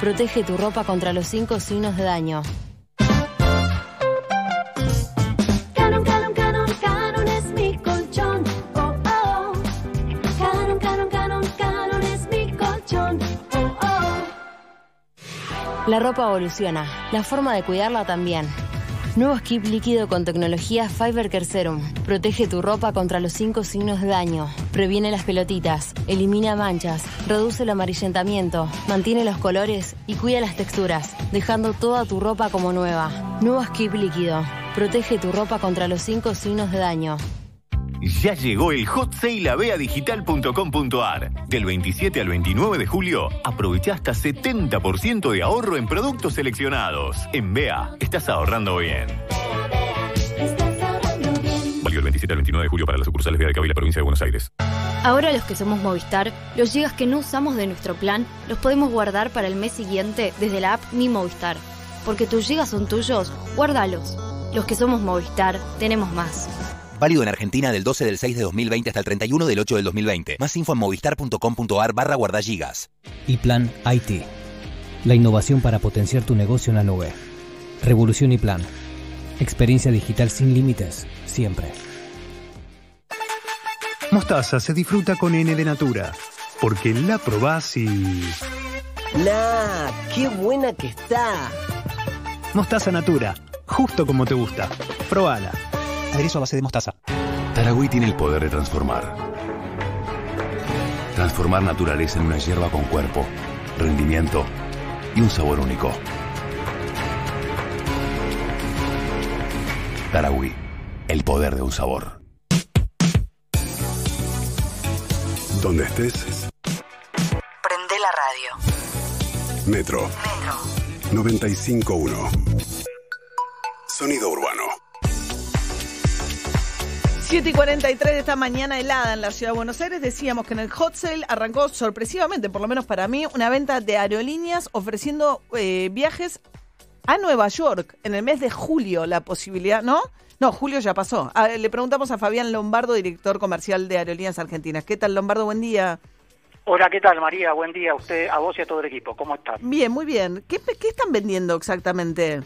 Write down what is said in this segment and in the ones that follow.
Protege tu ropa contra los cinco signos de daño. Canon, Canon, Canon, Canon es mi colchón. Oh, oh. Canon, Canon, Canon, Canon es mi colchón. Oh, oh. La ropa evoluciona, la forma de cuidarla también. Nuevo skip líquido con tecnología Fiber Care Serum. Protege tu ropa contra los cinco signos de daño. Previene las pelotitas, elimina manchas, reduce el amarillentamiento, mantiene los colores y cuida las texturas, dejando toda tu ropa como nueva. Nuevo skip líquido. Protege tu ropa contra los cinco signos de daño. Ya llegó el Hot Sale a beadigital.com.ar. Del 27 al 29 de julio, aprovecha hasta 70% de ahorro en productos seleccionados. En Bea, estás ahorrando bien. 27 al 29 de julio para las sucursales Bea de Cabo y la provincia de Buenos Aires. Ahora los que somos Movistar, los gigas que no usamos de nuestro plan los podemos guardar para el mes siguiente desde la app Mi Movistar. Porque tus gigas son tuyos, guárdalos. Los que somos Movistar, tenemos más. Válido en Argentina del 12 del 6 de 2020 hasta el 31 del 8 del 2020. Más info en movistar.com.ar barra guardagigas. y Plan IT. La innovación para potenciar tu negocio en la nube. Revolución y Plan. Experiencia digital sin límites, siempre. Mostaza se disfruta con N de Natura, porque la probás y... ¡Nah! ¡Qué buena que está! Mostaza Natura, justo como te gusta. Probala. Aderezo a base de mostaza. Taragüí tiene el poder de transformar. Transformar naturaleza en una hierba con cuerpo, rendimiento y un sabor único. Taragüí, el poder de un sabor. Donde estés, Prende la radio. Metro Metro. 95.1. Sonido urbano. 7 y 43 de esta mañana helada en la ciudad de Buenos Aires. Decíamos que en el hot sale arrancó sorpresivamente, por lo menos para mí, una venta de aerolíneas ofreciendo eh, viajes a Nueva York en el mes de julio. La posibilidad, ¿no? No, julio ya pasó. Ah, le preguntamos a Fabián Lombardo, director comercial de Aerolíneas Argentinas. ¿Qué tal, Lombardo? Buen día. Hola, ¿qué tal, María? Buen día a usted, a vos y a todo el equipo. ¿Cómo están? Bien, muy bien. ¿Qué, qué están vendiendo exactamente?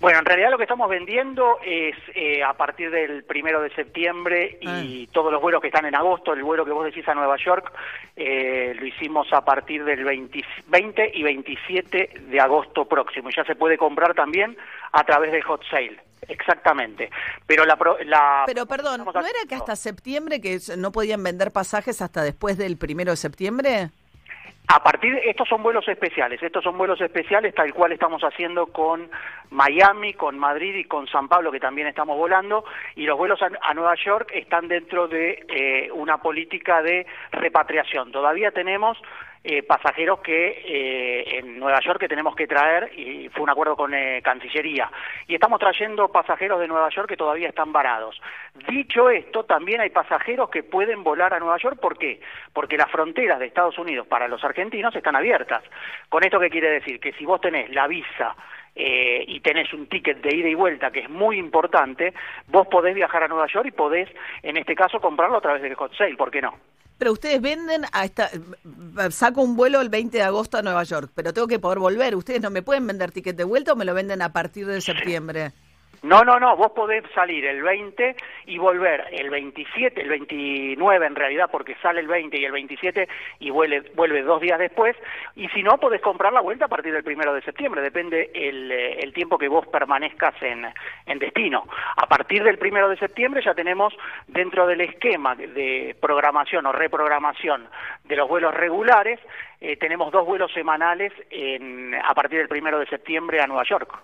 Bueno, en realidad lo que estamos vendiendo es eh, a partir del primero de septiembre y todos los vuelos que están en agosto, el vuelo que vos decís a Nueva York, eh, lo hicimos a partir del 20, 20 y 27 de agosto próximo. Ya se puede comprar también a través del hot sale. Exactamente. Pero la, la Pero perdón, ¿no era que hasta septiembre que no podían vender pasajes hasta después del primero de septiembre? A partir de, estos son vuelos especiales, estos son vuelos especiales tal cual estamos haciendo con Miami, con Madrid y con San Pablo que también estamos volando y los vuelos a, a Nueva York están dentro de eh, una política de repatriación. Todavía tenemos eh, pasajeros que eh, en Nueva York que tenemos que traer y fue un acuerdo con eh, Cancillería y estamos trayendo pasajeros de Nueva York que todavía están varados. Dicho esto, también hay pasajeros que pueden volar a Nueva York, ¿por qué? Porque las fronteras de Estados Unidos para los argentinos están abiertas. ¿Con esto qué quiere decir? Que si vos tenés la visa eh, y tenés un ticket de ida y vuelta que es muy importante, vos podés viajar a Nueva York y podés, en este caso, comprarlo a través del hot sale, ¿por qué no? Pero ustedes venden a esta... Saco un vuelo el 20 de agosto a Nueva York, pero tengo que poder volver. ¿Ustedes no me pueden vender ticket de vuelta o me lo venden a partir de septiembre? No, no, no, vos podés salir el 20 y volver el 27, el 29 en realidad, porque sale el 20 y el 27 y vuelve, vuelve dos días después, y si no, podés comprar la vuelta a partir del primero de septiembre, depende el, eh, tiempo que vos permanezcas en, en destino. A partir del primero de septiembre ya tenemos dentro del esquema de programación o reprogramación de los vuelos regulares, eh, tenemos dos vuelos semanales en, a partir del primero de septiembre a Nueva York.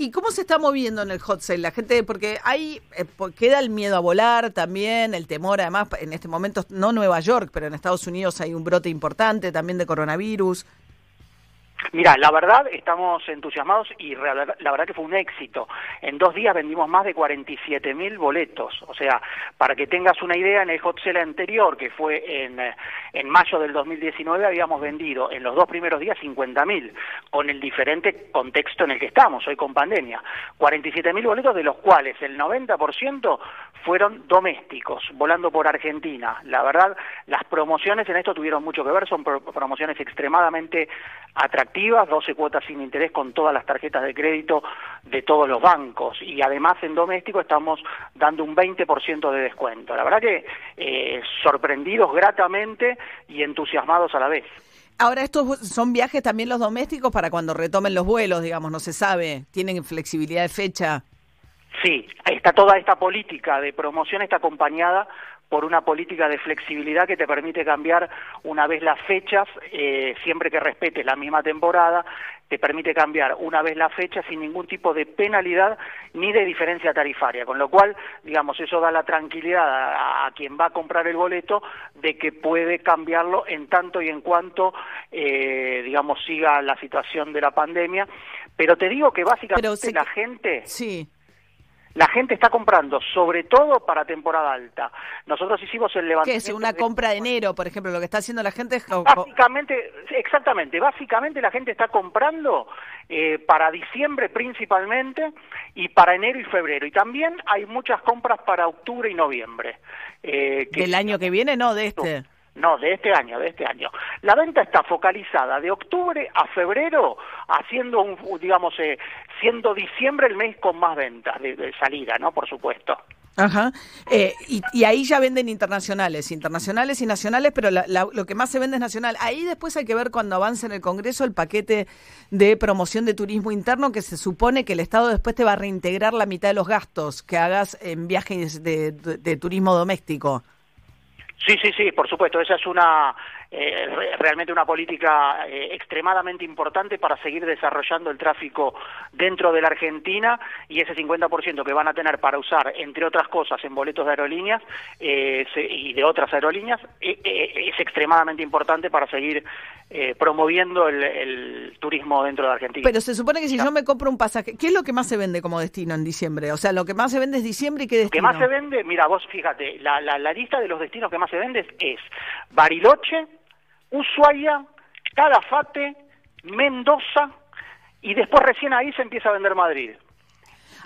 ¿Y cómo se está moviendo en el hot sale la gente? Porque hay, eh, po- queda el miedo a volar también, el temor, además, en este momento, no Nueva York, pero en Estados Unidos hay un brote importante también de coronavirus. Mira, la verdad estamos entusiasmados y la verdad que fue un éxito. En dos días vendimos más de 47 mil boletos. O sea, para que tengas una idea, en el hot sale anterior, que fue en, eh, en mayo del 2019, habíamos vendido en los dos primeros días 50 mil. con el diferente contexto en el que estamos hoy con pandemia. 47.000 boletos, de los cuales el 90% fueron domésticos, volando por Argentina. La verdad, las promociones en esto tuvieron mucho que ver, son pro- promociones extremadamente atractivas, 12 cuotas sin interés con todas las tarjetas de crédito de todos los bancos y además en doméstico estamos dando un 20% de descuento. La verdad que eh, sorprendidos gratamente y entusiasmados a la vez. Ahora, estos son viajes también los domésticos para cuando retomen los vuelos, digamos, no se sabe. ¿Tienen flexibilidad de fecha? Sí, está toda esta política de promoción está acompañada por una política de flexibilidad que te permite cambiar una vez las fechas, eh, siempre que respetes la misma temporada, te permite cambiar una vez la fecha sin ningún tipo de penalidad ni de diferencia tarifaria, con lo cual, digamos, eso da la tranquilidad a, a quien va a comprar el boleto de que puede cambiarlo en tanto y en cuanto, eh, digamos, siga la situación de la pandemia. Pero te digo que básicamente la gente... Sí. La gente está comprando, sobre todo para temporada alta. Nosotros hicimos el ¿Qué levantamiento. es? ¿Una compra de enero, por ejemplo? Lo que está haciendo la gente es... Básicamente, exactamente, básicamente la gente está comprando eh, para diciembre principalmente y para enero y febrero. Y también hay muchas compras para octubre y noviembre. eh, que- ¿Del año que viene? No, de este. no, de este año, de este año. La venta está focalizada de octubre a febrero, haciendo un, digamos, eh, siendo diciembre el mes con más ventas de, de salida, ¿no? Por supuesto. Ajá. Eh, y, ahí ya venden internacionales, internacionales y nacionales, pero la- lo que más se vende es nacional. Ahí después hay que ver cuando avance en el Congreso el paquete de promoción de turismo interno, que se supone que el Estado después te va a reintegrar la mitad de los gastos que hagas en viajes de turismo doméstico. Sí, sí, sí, por supuesto. Esa es una eh, re- realmente una política eh, extremadamente importante para seguir desarrollando el tráfico dentro de la Argentina y ese 50% que van a tener para usar, entre otras cosas, en boletos de aerolíneas eh, se- y de otras aerolíneas, eh, es extremadamente importante para seguir eh, promoviendo el, el turismo dentro de Argentina. Pero se supone que si yo me compro un pasaje, ¿qué es lo que más se vende como destino en diciembre? O sea, lo que más se vende es diciembre y qué Lo que destino. más se vende, mira, vos fíjate, la, la, la lista de los destinos que más se vende es Bariloche, Ushuaia, Calafate, Mendoza y después recién ahí se empieza a vender Madrid.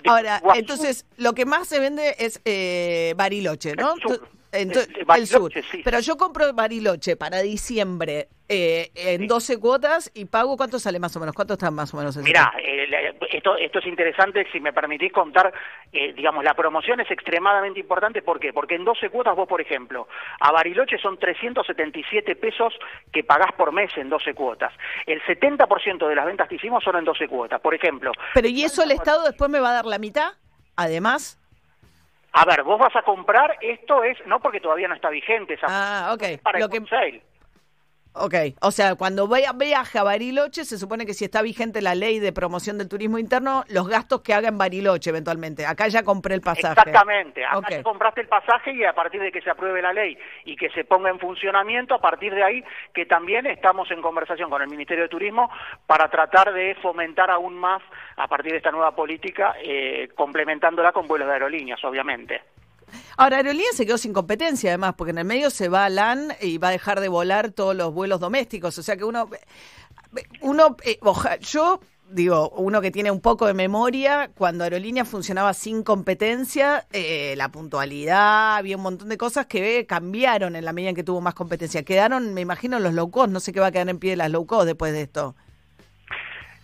Ahora, Guazú. entonces, lo que más se vende es eh, Bariloche, ¿no? sur. Eh, el sur. sí. Pero yo compro Bariloche para diciembre eh, en 12 cuotas y pago, ¿cuánto sale más o menos? ¿Cuánto está más o menos? Mira, eh, esto, esto es interesante, si me permitís contar, eh, digamos, la promoción es extremadamente importante, ¿por qué? Porque en 12 cuotas vos, por ejemplo, a Bariloche son 377 pesos que pagás por mes en 12 cuotas. El 70% de las ventas que hicimos son en 12 cuotas. Por ejemplo, Pero ¿y eso el Estado después me va a dar la mitad? Además. A ver, vos vas a comprar, esto es, no porque todavía no está vigente esa Ah, ok. para Lo el que- sale. Ok, o sea, cuando viaje a Bariloche, se supone que si está vigente la ley de promoción del turismo interno, los gastos que haga en Bariloche eventualmente. Acá ya compré el pasaje. Exactamente, acá ya compraste el pasaje y a partir de que se apruebe la ley y que se ponga en funcionamiento, a partir de ahí que también estamos en conversación con el Ministerio de Turismo para tratar de fomentar aún más a partir de esta nueva política, eh, complementándola con vuelos de aerolíneas, obviamente. Ahora, Aerolíneas se quedó sin competencia, además, porque en el medio se va LAN y va a dejar de volar todos los vuelos domésticos. O sea que uno. uno eh, yo digo, uno que tiene un poco de memoria, cuando Aerolíneas funcionaba sin competencia, eh, la puntualidad, había un montón de cosas que cambiaron en la medida en que tuvo más competencia. Quedaron, me imagino, los low cost. No sé qué va a quedar en pie de las low cost después de esto.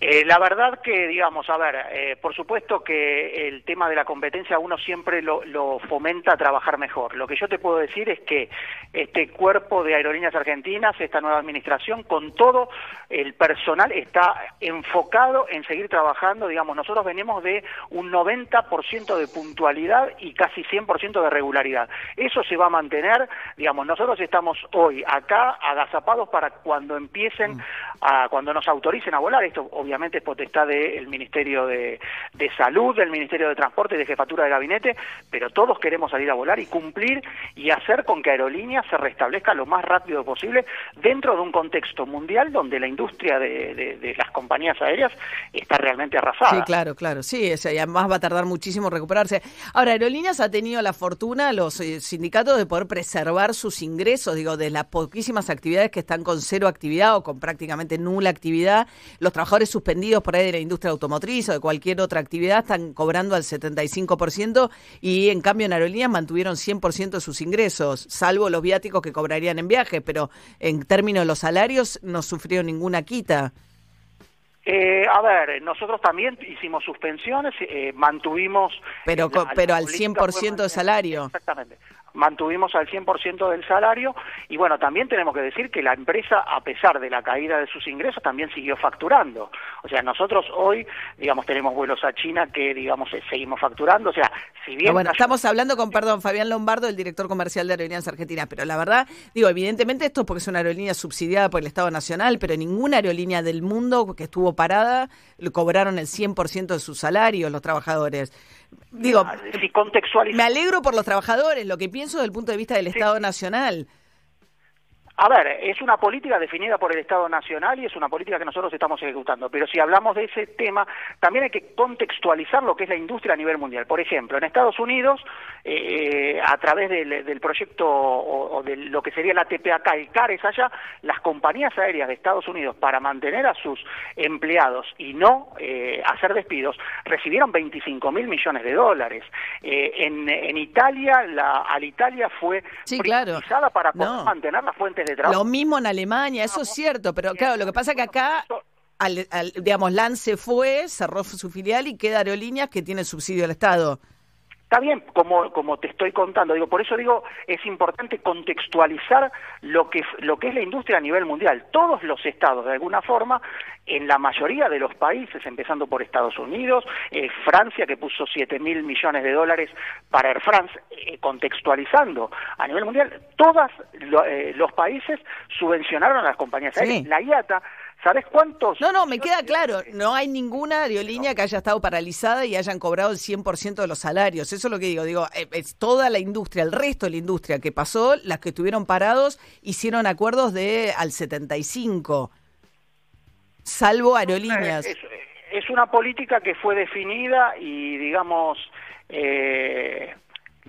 Eh, la verdad que, digamos, a ver, eh, por supuesto que el tema de la competencia uno siempre lo, lo fomenta a trabajar mejor. Lo que yo te puedo decir es que este cuerpo de aerolíneas argentinas, esta nueva administración, con todo el personal está enfocado en seguir trabajando. Digamos, nosotros venimos de un 90% de puntualidad y casi 100% de regularidad. Eso se va a mantener. Digamos, nosotros estamos hoy acá agazapados para cuando empiecen, a, cuando nos autoricen a volar. Esto obviamente obviamente es potestad del Ministerio de, de Salud, del Ministerio de Transporte y de Jefatura de Gabinete, pero todos queremos salir a volar y cumplir y hacer con que Aerolíneas se restablezca lo más rápido posible dentro de un contexto mundial donde la industria de, las compañías aéreas está realmente arrasada. Sí, claro, claro, sí, es- y además va a tardar muchísimo recuperarse. Ahora, Aerolíneas ha tenido la fortuna, los eh, sindicatos, de poder preservar sus ingresos, digo, de las poquísimas actividades que están con cero actividad o con prácticamente nula actividad. Los trabajadores suspendidos por ahí de la industria automotriz o de cualquier otra actividad están cobrando al 75% y en cambio en Aerolíneas mantuvieron 100% de sus ingresos, salvo los viáticos que cobrarían en viajes, pero en términos de los salarios no sufrieron ninguna quita. Eh, a ver, nosotros también hicimos suspensiones, eh, mantuvimos... Pero, la- co- la pero al política fue 100% de salario. Exactamente. Mantuvimos al 100% del salario y bueno, también tenemos que decir que la empresa, a pesar de la caída de sus ingresos, también siguió facturando. O sea, nosotros hoy, digamos, tenemos vuelos a China que, digamos, seguimos facturando. O sea, si bien... Bueno, estamos hablando con, perdón, Fabián Lombardo, el director comercial de Aerolíneas Argentinas, pero la verdad, digo, evidentemente esto es porque es una aerolínea subsidiada por el Estado Nacional, pero ninguna aerolínea del mundo que estuvo parada cobraron el 100% de sus salarios los trabajadores. Digo, si contextualiz- me alegro por los trabajadores, lo que pienso desde el punto de vista del Estado Nacional. A ver, es una política definida por el Estado Nacional y es una política que nosotros estamos ejecutando. Pero si hablamos de ese tema, también hay que contextualizar lo que es la industria a nivel mundial. Por ejemplo, en Estados Unidos, eh, a través del, del proyecto o, o de lo que sería la TPAK, el CARES allá, las compañías aéreas de Estados Unidos, para mantener a sus empleados y no eh, hacer despidos, recibieron 25 mil millones de dólares. Eh, en, en Italia, la Alitalia fue Sí, claro. para poder No. mantener las fuentes de Lo mismo en Alemania, eso es cierto, pero claro, lo que pasa es que acá, al, al- digamos, LAN se fue, cerró su filial y queda Aerolíneas que tiene subsidio del Estado. Está bien, como, como te estoy contando, digo, por eso digo, es importante contextualizar lo que, lo que es la industria a nivel mundial. Todos los estados, de alguna forma, en la mayoría de los países, empezando por Estados Unidos, eh, Francia, que puso 7 mil millones de dólares para Air France, eh, contextualizando a nivel mundial, todos los países subvencionaron a las compañías Sí. aéreas. La IATA, ¿sabes cuántos? No, no, me queda claro, no hay ninguna aerolínea que haya estado paralizada y hayan cobrado el 100% de los salarios. Eso es lo que digo, digo, eh, es toda la industria, el resto de la industria que pasó, las que estuvieron parados hicieron acuerdos de al 75, salvo aerolíneas. Es, es una política que fue definida y, digamos, eh,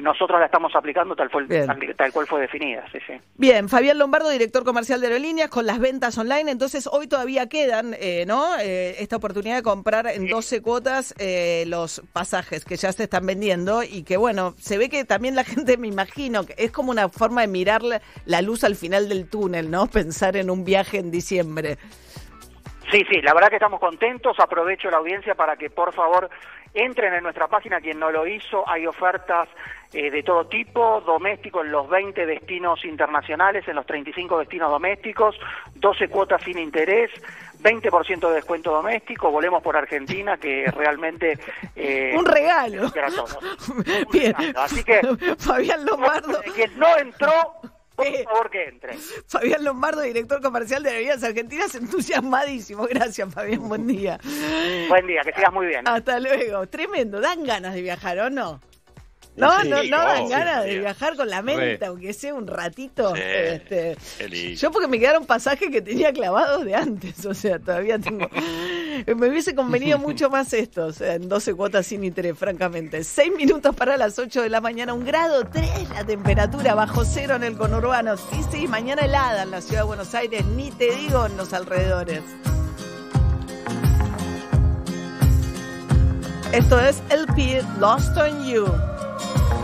nosotros la estamos aplicando tal, tal, tal cual fue definida. Sí, sí. Bien, Fabián Lombardo, director comercial de Aerolíneas, con las ventas online. Entonces, hoy todavía quedan, eh, ¿no? Eh, esta oportunidad de comprar en 12 cuotas eh, los pasajes que ya se están vendiendo y que, bueno, se ve que también la gente, me imagino, que es como una forma de mirar la, la luz al final del túnel, ¿no? Pensar en un viaje en diciembre. Sí, sí, la verdad que estamos contentos. Aprovecho la audiencia para que por favor entren en nuestra página. Quien no lo hizo, hay ofertas eh, de todo tipo, doméstico en los 20 destinos internacionales, en los 35 destinos domésticos, 12 cuotas sin interés. 20% de descuento doméstico, volemos por Argentina, que realmente... eh, Un regalo. para todos. Bien. Así que... Fabián Lombardo. Quien no entró, por favor que entre. Fabián Lombardo, director comercial de Aerolíneas Argentinas, entusiasmadísimo. Gracias, Fabián. Buen día. Buen día, que sigas muy bien. Hasta luego. Tremendo. ¿Dan ganas de viajar o no? No, no, no dan ganas de viajar con la mente, Re. aunque sea un ratito. Sí, Este, yo porque me quedaron pasajes que tenía clavados de antes, o sea, todavía tengo... me hubiese convenido mucho más esto, o sea, en 12 cuotas sin interés, francamente. Seis minutos para las 8 de la mañana, un grado 3 la temperatura, bajo cero en el conurbano. Sí, sí, mañana helada en la ciudad de Buenos Aires, ni te digo en los alrededores. Esto es LP Lost on You. Thank you.